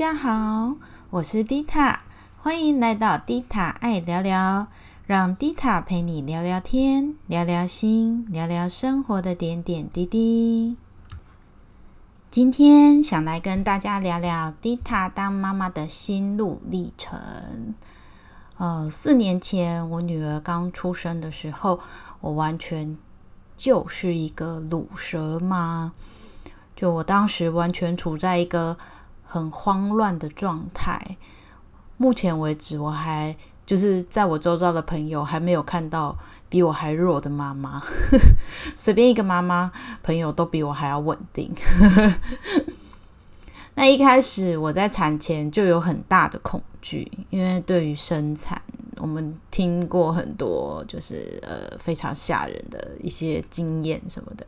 家好，我是迪塔，欢迎来到迪塔爱聊聊，让迪塔陪你聊聊天，聊聊心，聊聊生活的点点滴滴。今天想来跟大家聊聊迪塔当妈妈的心路历程。呃，四年前我女儿刚出生的时候，我完全就是一个乳蛇妈，就我当时完全处在一个很慌乱的状态。目前为止，我还就是在我周遭的朋友还没有看到比我还弱的妈妈，随便一个妈妈朋友都比我还要稳定。那一开始我在产前就有很大的恐惧，因为对于生产，我们听过很多就是呃非常吓人的一些经验什么的。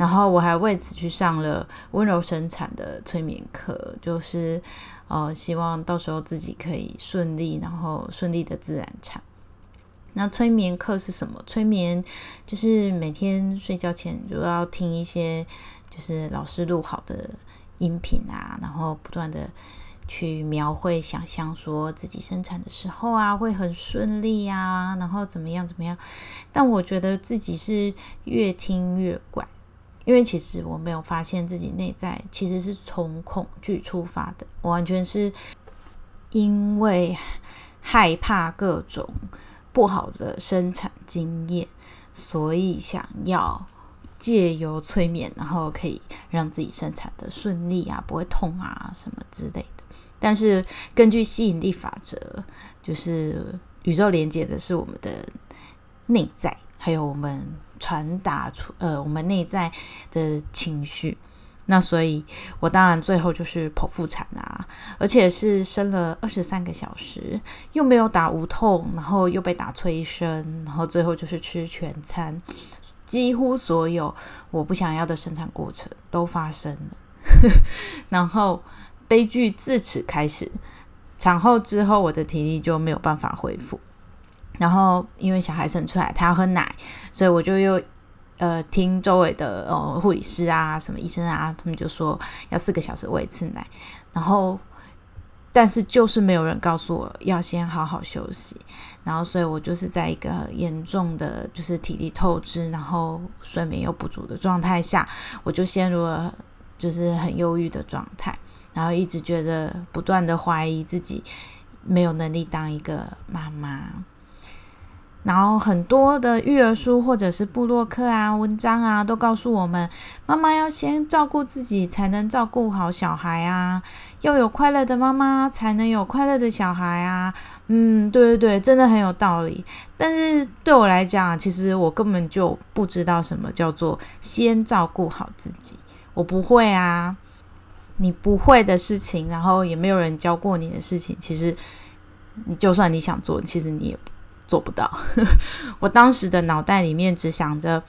然后我还为此去上了温柔生产的催眠课，就是呃希望到时候自己可以顺利，然后顺利的自然产。那催眠课是什么？催眠就是每天睡觉前就要听一些就是老师录好的。音频啊，然后不断的去描绘、想象，说自己生产的时候啊，会很顺利啊，然后怎么样怎么样。但我觉得自己是越听越怪，因为其实我没有发现自己内在其实是从恐惧出发的，我完全是因为害怕各种不好的生产经验，所以想要。借由催眠，然后可以让自己生产的顺利啊，不会痛啊，什么之类的。但是根据吸引力法则，就是宇宙连接的是我们的内在，还有我们传达出呃我们内在的情绪。那所以，我当然最后就是剖腹产啊，而且是生了二十三个小时，又没有打无痛，然后又被打催生，然后最后就是吃全餐。几乎所有我不想要的生产过程都发生了，然后悲剧自此开始。产后之后，我的体力就没有办法恢复。然后因为小孩生出来，他要喝奶，所以我就又呃听周围的呃护理师啊、什么医生啊，他们就说要四个小时喂一次奶，然后。但是就是没有人告诉我要先好好休息，然后所以我就是在一个严重的就是体力透支，然后睡眠又不足的状态下，我就陷入了就是很忧郁的状态，然后一直觉得不断的怀疑自己没有能力当一个妈妈。然后很多的育儿书或者是布洛克啊、文章啊，都告诉我们，妈妈要先照顾自己，才能照顾好小孩啊。要有快乐的妈妈，才能有快乐的小孩啊。嗯，对对对，真的很有道理。但是对我来讲，其实我根本就不知道什么叫做先照顾好自己，我不会啊。你不会的事情，然后也没有人教过你的事情，其实你就算你想做，其实你也不。做不到，我当时的脑袋里面只想着，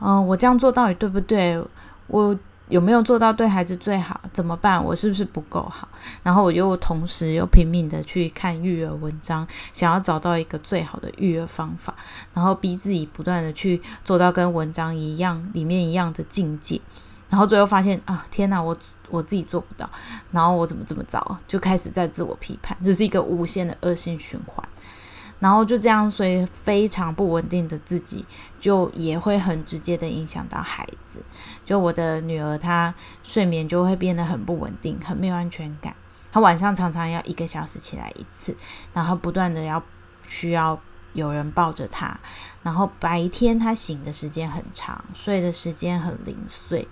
嗯，我这样做到底对不对？我有没有做到对孩子最好？怎么办？我是不是不够好？然后我又同时又拼命的去看育儿文章，想要找到一个最好的育儿方法，然后逼自己不断的去做到跟文章一样里面一样的境界，然后最后发现啊，天哪，我我自己做不到，然后我怎么这么糟？就开始在自我批判，这是一个无限的恶性循环。然后就这样，所以非常不稳定的自己，就也会很直接的影响到孩子。就我的女儿，她睡眠就会变得很不稳定，很没有安全感。她晚上常常要一个小时起来一次，然后不断的要需要有人抱着她。然后白天她醒的时间很长，睡的时间很零碎，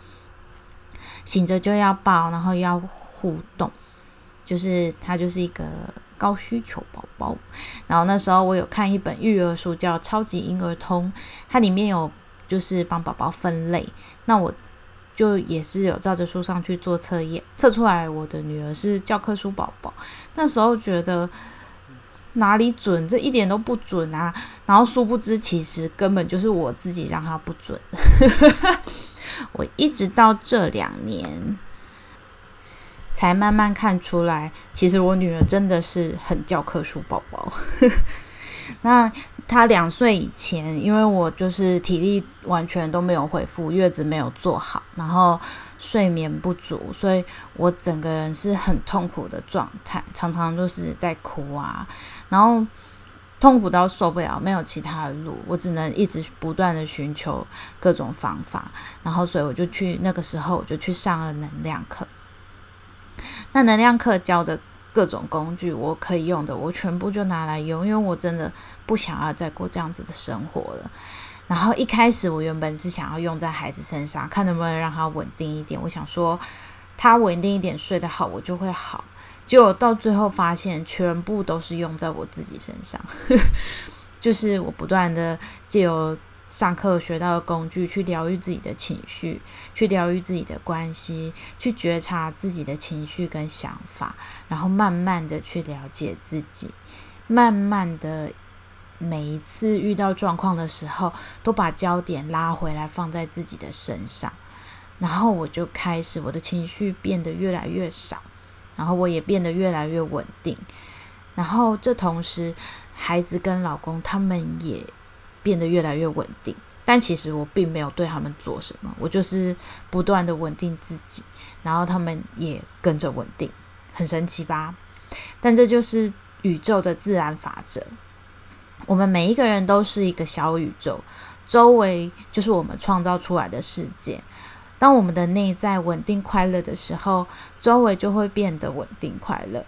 醒着就要抱，然后要互动，就是她就是一个。高需求宝宝，然后那时候我有看一本育儿书，叫《超级婴儿通》，它里面有就是帮宝宝分类。那我就也是有照着书上去做测验，测出来我的女儿是教科书宝宝。那时候觉得哪里准？这一点都不准啊！然后殊不知，其实根本就是我自己让她不准。我一直到这两年。才慢慢看出来，其实我女儿真的是很教科书宝宝。那她两岁以前，因为我就是体力完全都没有恢复，月子没有做好，然后睡眠不足，所以我整个人是很痛苦的状态，常常就是在哭啊，然后痛苦到受不了，没有其他的路，我只能一直不断的寻求各种方法，然后所以我就去那个时候我就去上了能量课，那能量课教的。各种工具我可以用的，我全部就拿来用，因为我真的不想要再过这样子的生活了。然后一开始我原本是想要用在孩子身上，看能不能让他稳定一点。我想说他稳定一点，睡得好，我就会好。结果到最后发现，全部都是用在我自己身上，就是我不断的借由。上课学到的工具，去疗愈自己的情绪，去疗愈自己的关系，去觉察自己的情绪跟想法，然后慢慢的去了解自己，慢慢的每一次遇到状况的时候，都把焦点拉回来放在自己的身上，然后我就开始我的情绪变得越来越少，然后我也变得越来越稳定，然后这同时孩子跟老公他们也。变得越来越稳定，但其实我并没有对他们做什么，我就是不断的稳定自己，然后他们也跟着稳定，很神奇吧？但这就是宇宙的自然法则。我们每一个人都是一个小宇宙，周围就是我们创造出来的世界。当我们的内在稳定快乐的时候，周围就会变得稳定快乐。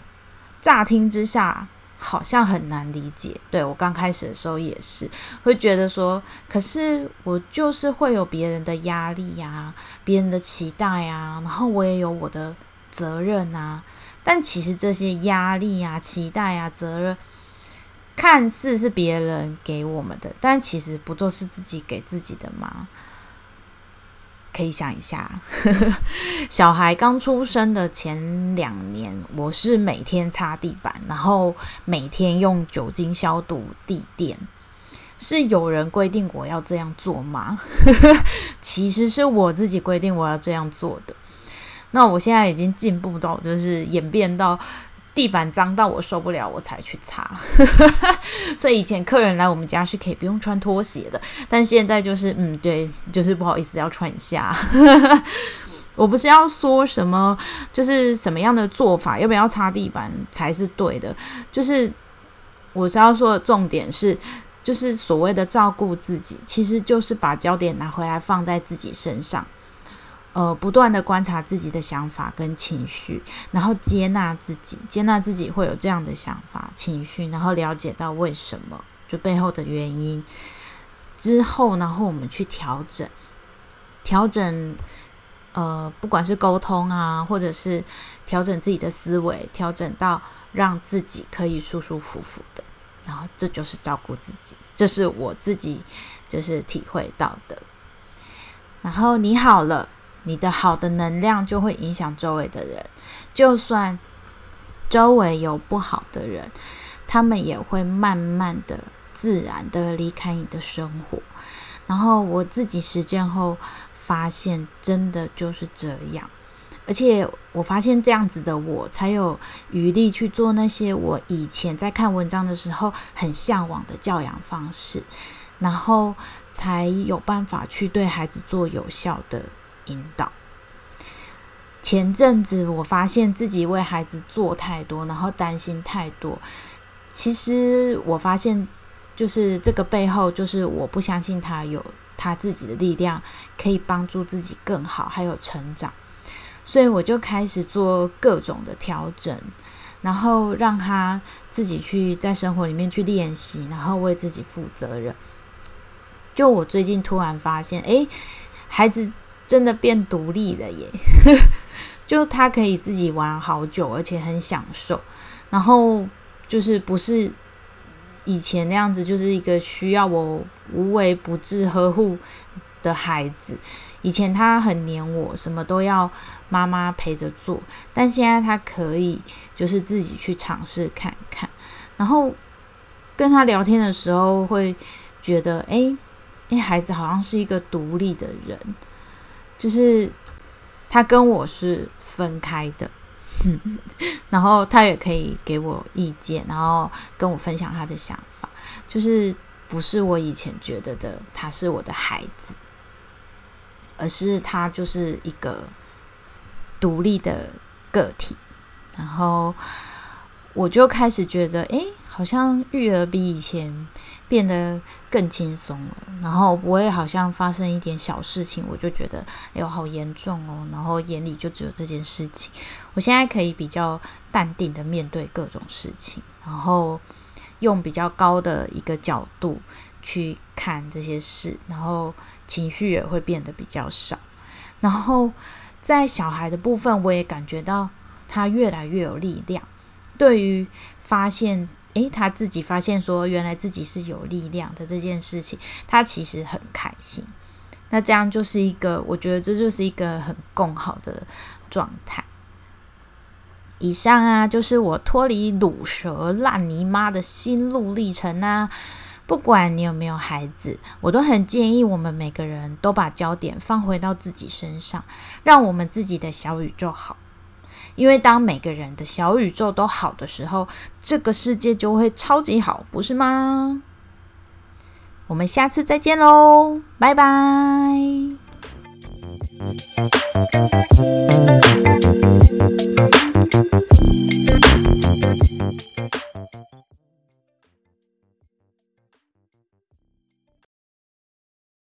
乍听之下。好像很难理解，对我刚开始的时候也是会觉得说，可是我就是会有别人的压力呀，别人的期待呀，然后我也有我的责任啊。但其实这些压力呀、期待呀、责任，看似是别人给我们的，但其实不都是自己给自己的吗？可以想一下，小孩刚出生的前两年，我是每天擦地板，然后每天用酒精消毒地垫。是有人规定我要这样做吗？其实是我自己规定我要这样做的。那我现在已经进步到，就是演变到。地板脏到我受不了，我才去擦。所以以前客人来我们家是可以不用穿拖鞋的，但现在就是嗯，对，就是不好意思要穿一下。我不是要说什么，就是什么样的做法，要不要擦地板才是对的。就是我是要说的重点是，就是所谓的照顾自己，其实就是把焦点拿回来放在自己身上。呃，不断的观察自己的想法跟情绪，然后接纳自己，接纳自己会有这样的想法、情绪，然后了解到为什么，就背后的原因之后，然后我们去调整，调整，呃，不管是沟通啊，或者是调整自己的思维，调整到让自己可以舒舒服服的，然后这就是照顾自己，这是我自己就是体会到的。然后你好了。你的好的能量就会影响周围的人，就算周围有不好的人，他们也会慢慢的、自然的离开你的生活。然后我自己实践后发现，真的就是这样。而且我发现这样子的我，才有余力去做那些我以前在看文章的时候很向往的教养方式，然后才有办法去对孩子做有效的。引导。前阵子我发现自己为孩子做太多，然后担心太多。其实我发现，就是这个背后，就是我不相信他有他自己的力量，可以帮助自己更好，还有成长。所以我就开始做各种的调整，然后让他自己去在生活里面去练习，然后为自己负责任。就我最近突然发现，诶，孩子。真的变独立了耶！就他可以自己玩好久，而且很享受。然后就是不是以前那样子，就是一个需要我无微不至呵护的孩子。以前他很黏我，什么都要妈妈陪着做。但现在他可以就是自己去尝试看看。然后跟他聊天的时候，会觉得哎哎，孩子好像是一个独立的人。就是他跟我是分开的，然后他也可以给我意见，然后跟我分享他的想法。就是不是我以前觉得的，他是我的孩子，而是他就是一个独立的个体。然后我就开始觉得，哎，好像育儿比以前变得更轻松了。然后不会好像发生一点小事情，我就觉得，哎呦，好严重哦。然后眼里就只有这件事情。我现在可以比较淡定的面对各种事情，然后用比较高的一个角度去看这些事，然后情绪也会变得比较少。然后在小孩的部分，我也感觉到。他越来越有力量，对于发现，诶，他自己发现说，原来自己是有力量的这件事情，他其实很开心。那这样就是一个，我觉得这就是一个很共好的状态。以上啊，就是我脱离卤蛇烂泥妈的心路历程啊。不管你有没有孩子，我都很建议我们每个人都把焦点放回到自己身上，让我们自己的小宇宙好。因为当每个人的小宇宙都好的时候这个世界就会超级好不是吗？我们下次再见喽拜拜。